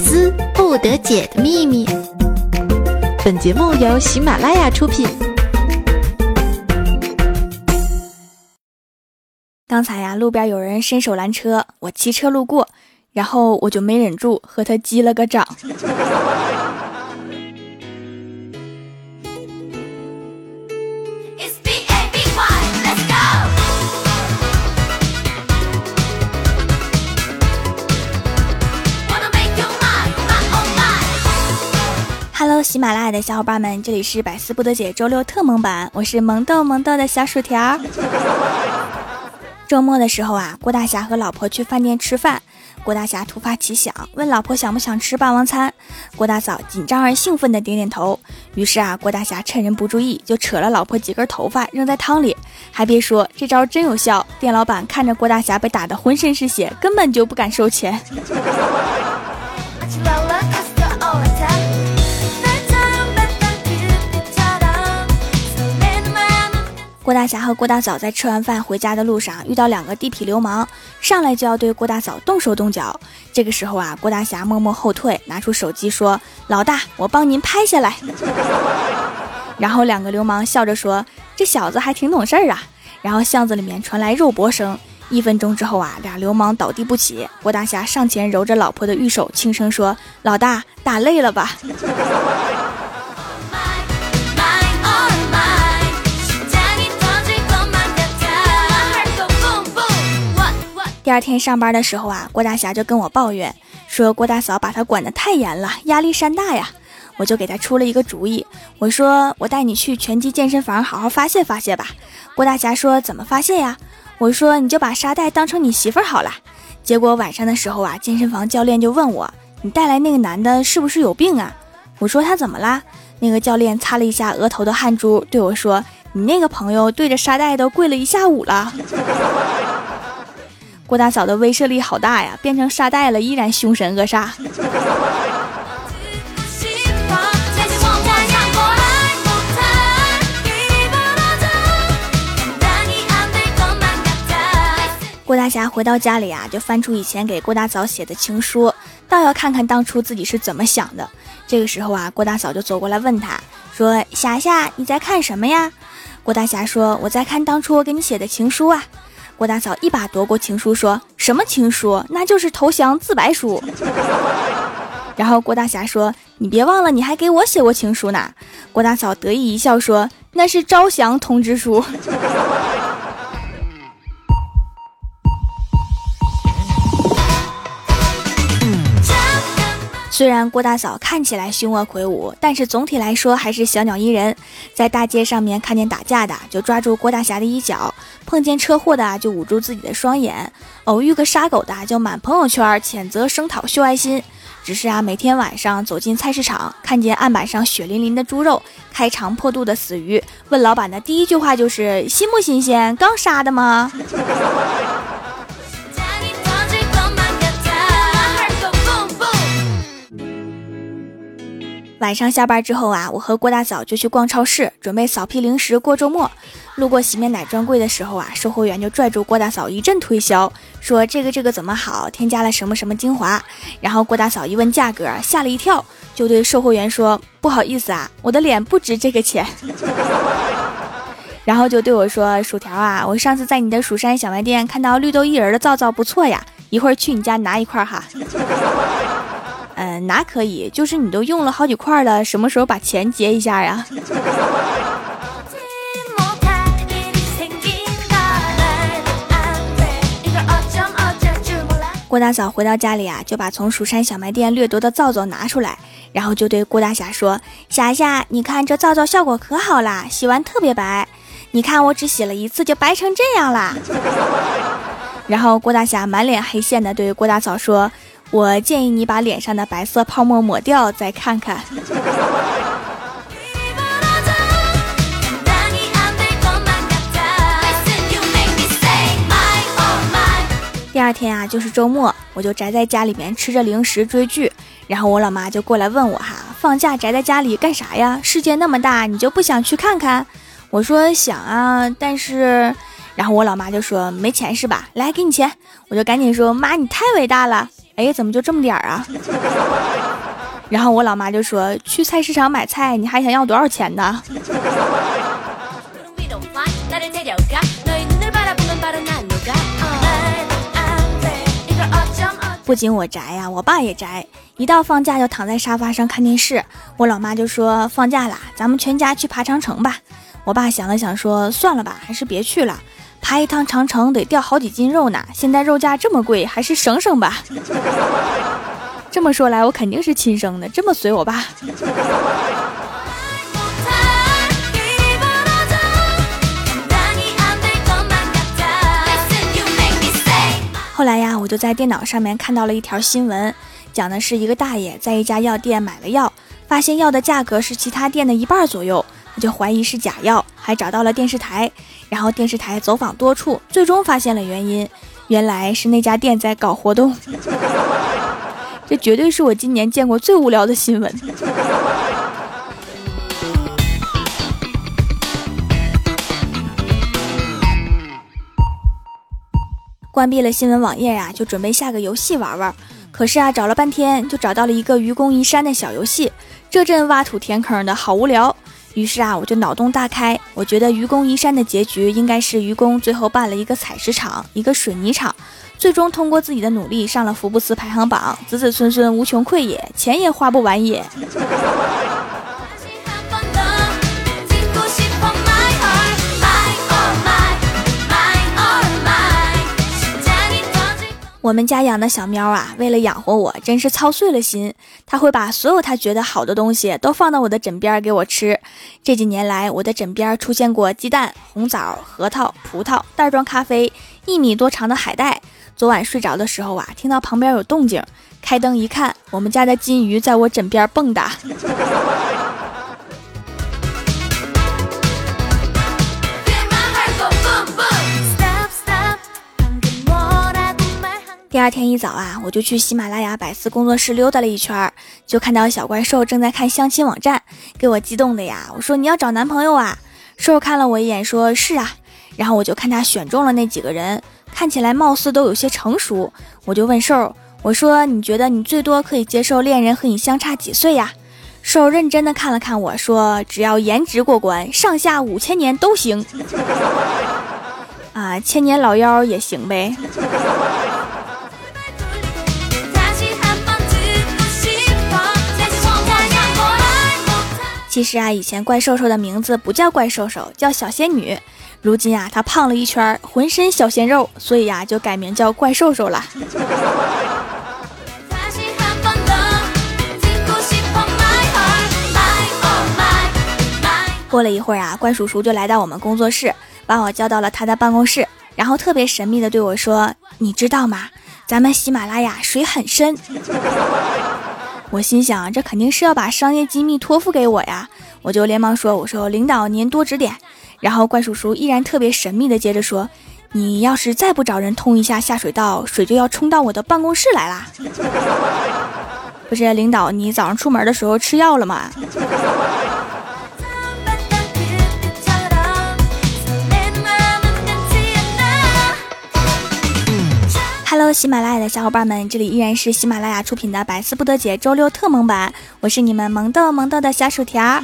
思不得解的秘密。本节目由喜马拉雅出品。刚才呀，路边有人伸手拦车，我骑车路过，然后我就没忍住和他击了个掌。喜马拉雅的小伙伴们，这里是百思不得解周六特萌版，我是萌豆萌豆的小薯条。周末的时候啊，郭大侠和老婆去饭店吃饭，郭大侠突发奇想，问老婆想不想吃霸王餐，郭大嫂紧张而兴奋的点点头。于是啊，郭大侠趁人不注意，就扯了老婆几根头发扔在汤里。还别说，这招真有效。店老板看着郭大侠被打得浑身是血，根本就不敢收钱。郭大侠和郭大嫂在吃完饭回家的路上遇到两个地痞流氓，上来就要对郭大嫂动手动脚。这个时候啊，郭大侠默默后退，拿出手机说：“老大，我帮您拍下来。”然后两个流氓笑着说：“这小子还挺懂事儿啊。”然后巷子里面传来肉搏声。一分钟之后啊，俩流氓倒地不起。郭大侠上前揉着老婆的玉手，轻声说：“老大，打累了吧？”第二天上班的时候啊，郭大侠就跟我抱怨说郭大嫂把他管得太严了，压力山大呀。我就给他出了一个主意，我说我带你去拳击健身房好好发泄发泄吧。郭大侠说怎么发泄呀？我说你就把沙袋当成你媳妇儿好了。结果晚上的时候啊，健身房教练就问我，你带来那个男的是不是有病啊？我说他怎么啦？那个教练擦了一下额头的汗珠，对我说，你那个朋友对着沙袋都跪了一下午了。郭大嫂的威慑力好大呀，变成沙袋了依然凶神恶煞。郭大侠回到家里啊，就翻出以前给郭大嫂写的情书，倒要看看当初自己是怎么想的。这个时候啊，郭大嫂就走过来问他说：“霞霞，你在看什么呀？”郭大侠说：“我在看当初我给你写的情书啊。”郭大嫂一把夺过情书，说什么情书？那就是投降自白书。然后郭大侠说：“你别忘了，你还给我写过情书呢。”郭大嫂得意一笑说：“那是招降通知书。”虽然郭大嫂看起来凶恶魁梧，但是总体来说还是小鸟依人。在大街上面看见打架的，就抓住郭大侠的衣角；碰见车祸的，就捂住自己的双眼；偶遇个杀狗的，就满朋友圈谴责声讨秀爱心。只是啊，每天晚上走进菜市场，看见案板上血淋淋的猪肉、开肠破肚的死鱼，问老板的第一句话就是：“新不新鲜？刚杀的吗？” 晚上下班之后啊，我和郭大嫂就去逛超市，准备扫批零食过周末。路过洗面奶专柜的时候啊，售货员就拽住郭大嫂一阵推销，说这个这个怎么好，添加了什么什么精华。然后郭大嫂一问价格，吓了一跳，就对售货员说：“不好意思啊，我的脸不值这个钱。”然后就对我说：“薯条啊，我上次在你的蜀山小卖店看到绿豆薏仁的皂皂不错呀，一会儿去你家拿一块哈。”嗯，拿可以，就是你都用了好几块了，什么时候把钱结一下呀？郭大嫂回到家里啊，就把从蜀山小卖店掠夺的皂皂拿出来，然后就对郭大侠说：“霞霞，你看这皂皂效果可好啦，洗完特别白。你看我只洗了一次就白成这样啦。”然后郭大侠满脸黑线的对郭大嫂说。我建议你把脸上的白色泡沫抹掉，再看看。第二天啊，就是周末，我就宅在家里面吃着零食追剧，然后我老妈就过来问我哈，放假宅在家里干啥呀？世界那么大，你就不想去看看？我说想啊，但是，然后我老妈就说没钱是吧？来给你钱，我就赶紧说妈，你太伟大了。哎，怎么就这么点儿啊？然后我老妈就说：“去菜市场买菜，你还想要多少钱呢？” 不仅我宅呀，我爸也宅。一到放假就躺在沙发上看电视。我老妈就说：“放假啦，咱们全家去爬长城吧。”我爸想了想说：“算了吧，还是别去了。爬一趟长城得掉好几斤肉呢，现在肉价这么贵，还是省省吧。”这么说来，我肯定是亲生的，这么随我爸。后来呀，我就在电脑上面看到了一条新闻，讲的是一个大爷在一家药店买了药，发现药的价格是其他店的一半左右，就怀疑是假药，还找到了电视台，然后电视台走访多处，最终发现了原因，原来是那家店在搞活动。这绝对是我今年见过最无聊的新闻。关闭了新闻网页呀，就准备下个游戏玩玩。可是啊，找了半天就找到了一个愚公移山的小游戏，这阵挖土填坑的好无聊。于是啊，我就脑洞大开，我觉得愚公移山的结局应该是愚公最后办了一个采石场，一个水泥厂。最终通过自己的努力上了福布斯排行榜，子子孙孙无穷匮也，钱也花不完也。我们家养的小喵啊，为了养活我，真是操碎了心。它会把所有它觉得好的东西都放到我的枕边给我吃。这几年来，我的枕边出现过鸡蛋、红枣、核桃、葡萄、袋装咖啡、一米多长的海带。昨晚睡着的时候啊，听到旁边有动静，开灯一看，我们家的金鱼在我枕边蹦跶。第二天一早啊，我就去喜马拉雅百思工作室溜达了一圈，就看到小怪兽正在看相亲网站，给我激动的呀！我说你要找男朋友啊？兽看了我一眼，说是啊。然后我就看他选中了那几个人。看起来貌似都有些成熟，我就问兽，我说你觉得你最多可以接受恋人和你相差几岁呀？兽认真的看了看我说，只要颜值过关，上下五千年都行。啊，千年老妖也行呗。其实啊，以前怪兽兽的名字不叫怪兽兽，叫小仙女。如今啊，她胖了一圈，浑身小鲜肉，所以呀，就改名叫怪兽兽了。过了一会儿啊，怪叔叔就来到我们工作室，把我叫到了他的办公室，然后特别神秘的对我说：“你知道吗？咱们喜马拉雅水很深。”我心想，这肯定是要把商业机密托付给我呀，我就连忙说：“我说领导您多指点。”然后怪叔叔依然特别神秘的接着说：“你要是再不找人通一下下水道，水就要冲到我的办公室来啦。”不是领导，你早上出门的时候吃药了吗？Hello，喜马拉雅的小伙伴们，这里依然是喜马拉雅出品的《百思不得解》周六特萌版，我是你们萌豆萌豆的小薯条。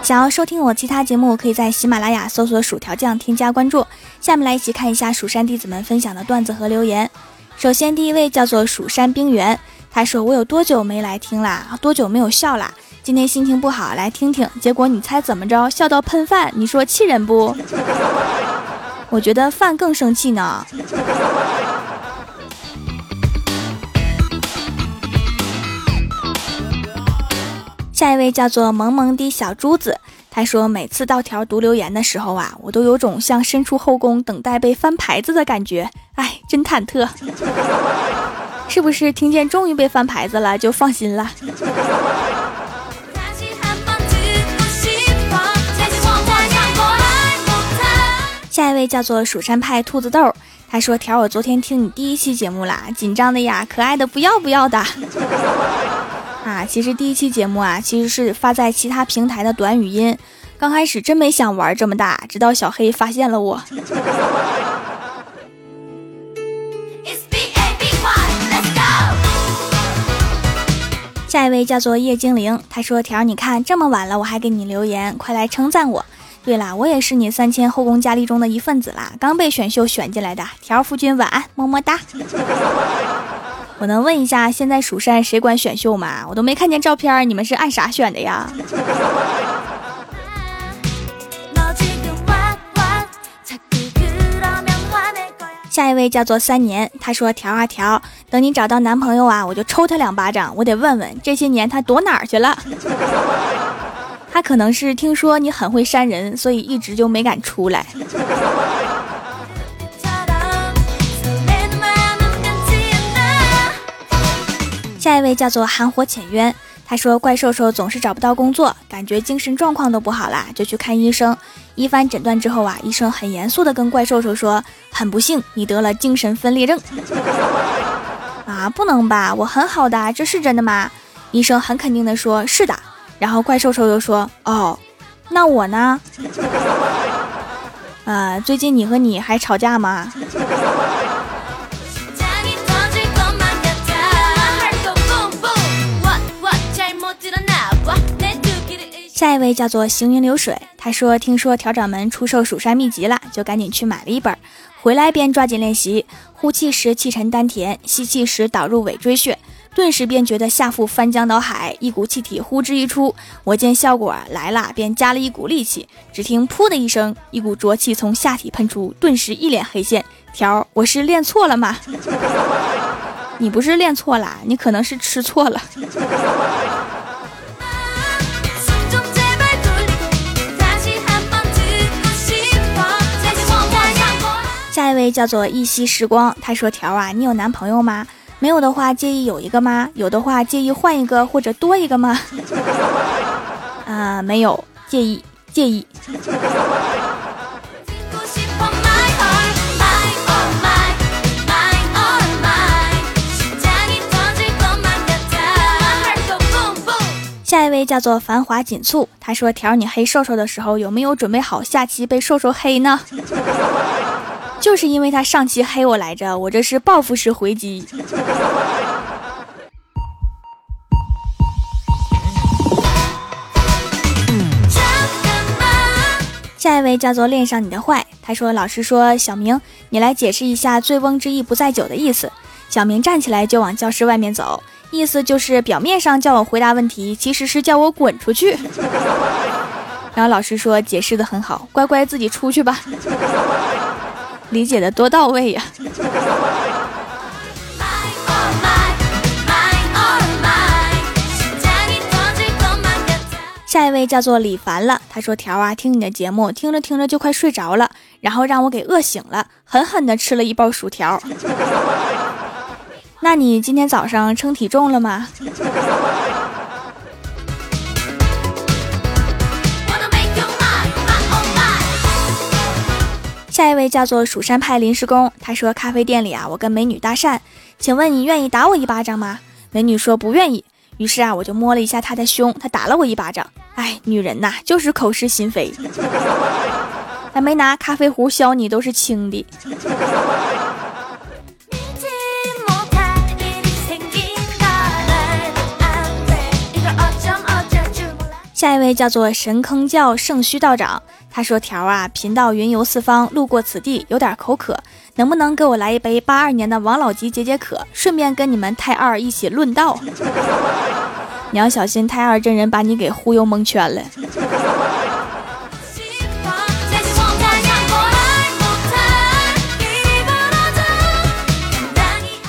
想要收听我其他节目，可以在喜马拉雅搜索“薯条酱”添加关注。下面来一起看一下蜀山弟子们分享的段子和留言。首先，第一位叫做蜀山冰原，他说：“我有多久没来听啦？多久没有笑啦？今天心情不好，来听听。结果你猜怎么着？笑到喷饭，你说气人不？我觉得饭更生气呢。”下一位叫做萌萌的小珠子，他说每次到条读留言的时候啊，我都有种像身处后宫等待被翻牌子的感觉，哎，真忐忑。是不是听见终于被翻牌子了就放心了？下一位叫做蜀山派兔子豆，他说条我昨天听你第一期节目啦，紧张的呀，可爱的不要不要的。啊，其实第一期节目啊，其实是发在其他平台的短语音。刚开始真没想玩这么大，直到小黑发现了我。下一位叫做叶精灵，他说：“条，你看这么晚了，我还给你留言，快来称赞我。对了，我也是你三千后宫佳丽中的一份子啦，刚被选秀选进来的。条夫君晚安，么么哒。我能问一下，现在蜀山谁管选秀吗？我都没看见照片，你们是按啥选的呀？”下一位叫做三年，他说：“条啊条，等你找到男朋友啊，我就抽他两巴掌。我得问问这些年他躲哪儿去了。他可能是听说你很会扇人，所以一直就没敢出来。”下一位叫做寒火浅渊。他说：“怪兽兽总是找不到工作，感觉精神状况都不好啦，就去看医生。一番诊断之后啊，医生很严肃的跟怪兽兽说：‘很不幸，你得了精神分裂症。’啊，不能吧？我很好的，这是真的吗？医生很肯定的说：‘是的。’然后怪兽兽又说：‘哦，那我呢？啊，最近你和你还吵架吗？’” 下一位叫做行云流水，他说：“听说调掌门出售蜀山秘籍了，就赶紧去买了一本，回来便抓紧练习。呼气时气沉丹田，吸气时导入尾椎穴，顿时便觉得下腹翻江倒海，一股气体呼之欲出。我见效果来了，便加了一股力气，只听噗的一声，一股浊气从下体喷出，顿时一脸黑线。条，我是练错了吗？你不是练错了，你可能是吃错了。”下一位叫做一夕时光，他说：“条啊，你有男朋友吗？没有的话，介意有一个吗？有的话，介意换一个或者多一个吗？” 啊，没有，介意，介意。下一位叫做繁华锦簇，他说：“条，你黑瘦瘦的时候有没有准备好下期被瘦瘦黑呢？” 就是因为他上期黑我来着，我这是报复式回击。下一位叫做恋上你的坏，他说：“老师说小明，你来解释一下‘醉翁之意不在酒’的意思。”小明站起来就往教室外面走，意思就是表面上叫我回答问题，其实是叫我滚出去。然后老师说：“解释的很好，乖乖自己出去吧。”理解的多到位呀！下一位叫做李凡了，他说：“条啊，听你的节目，听着听着就快睡着了，然后让我给饿醒了，狠狠的吃了一包薯条。那你今天早上称体重了吗？”下一位叫做蜀山派临时工，他说：“咖啡店里啊，我跟美女搭讪，请问你愿意打我一巴掌吗？”美女说：“不愿意。”于是啊，我就摸了一下她的胸，她打了我一巴掌。哎，女人呐，就是口是心非。还没拿咖啡壶削你，都是轻的。下一位叫做神坑教圣虚道长。他说：“条啊，贫道云游四方，路过此地，有点口渴，能不能给我来一杯八二年的王老吉解解渴？顺便跟你们太二一起论道。你要小心太二真人把你给忽悠蒙圈了。”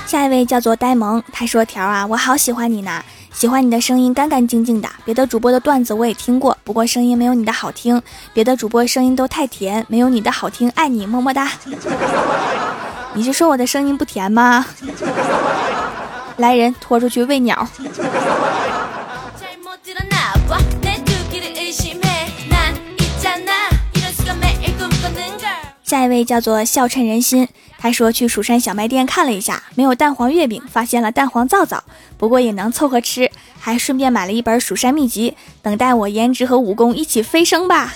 下一位叫做呆萌，他说：“条啊，我好喜欢你呢。”喜欢你的声音干干净净的，别的主播的段子我也听过，不过声音没有你的好听。别的主播声音都太甜，没有你的好听。爱你，么么哒。你是说我的声音不甜吗？来人，拖出去喂鸟。下一位叫做笑趁人心，他说去蜀山小卖店看了一下，没有蛋黄月饼，发现了蛋黄皂皂，不过也能凑合吃，还顺便买了一本蜀山秘籍，等待我颜值和武功一起飞升吧。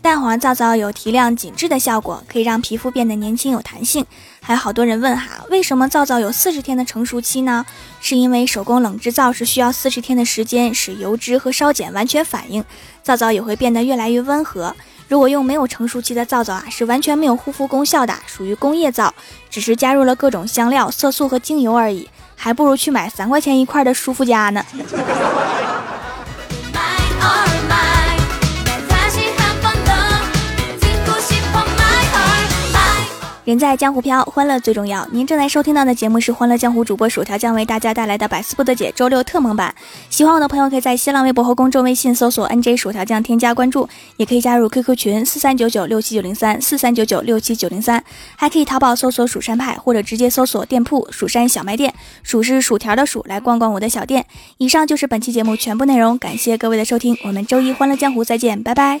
蛋黄皂皂有提亮紧致的效果，可以让皮肤变得年轻有弹性。还有好多人问哈，为什么皂皂有四十天的成熟期呢？是因为手工冷制皂是需要四十天的时间使油脂和烧碱完全反应，皂皂也会变得越来越温和。如果用没有成熟期的皂皂啊，是完全没有护肤功效的，属于工业皂，只是加入了各种香料、色素和精油而已，还不如去买三块钱一块的舒肤佳呢。人在江湖飘，欢乐最重要。您正在收听到的节目是《欢乐江湖》，主播薯条将为大家带来的百思不得解周六特蒙版。喜欢我的朋友可以在新浪微博和公众微信搜索 “nj 薯条酱”添加关注，也可以加入 QQ 群四三九九六七九零三四三九九六七九零三，还可以淘宝搜索“蜀山派”或者直接搜索店铺“蜀山小卖店”，薯是薯条的薯，来逛逛我的小店。以上就是本期节目全部内容，感谢各位的收听，我们周一《欢乐江湖》再见，拜拜。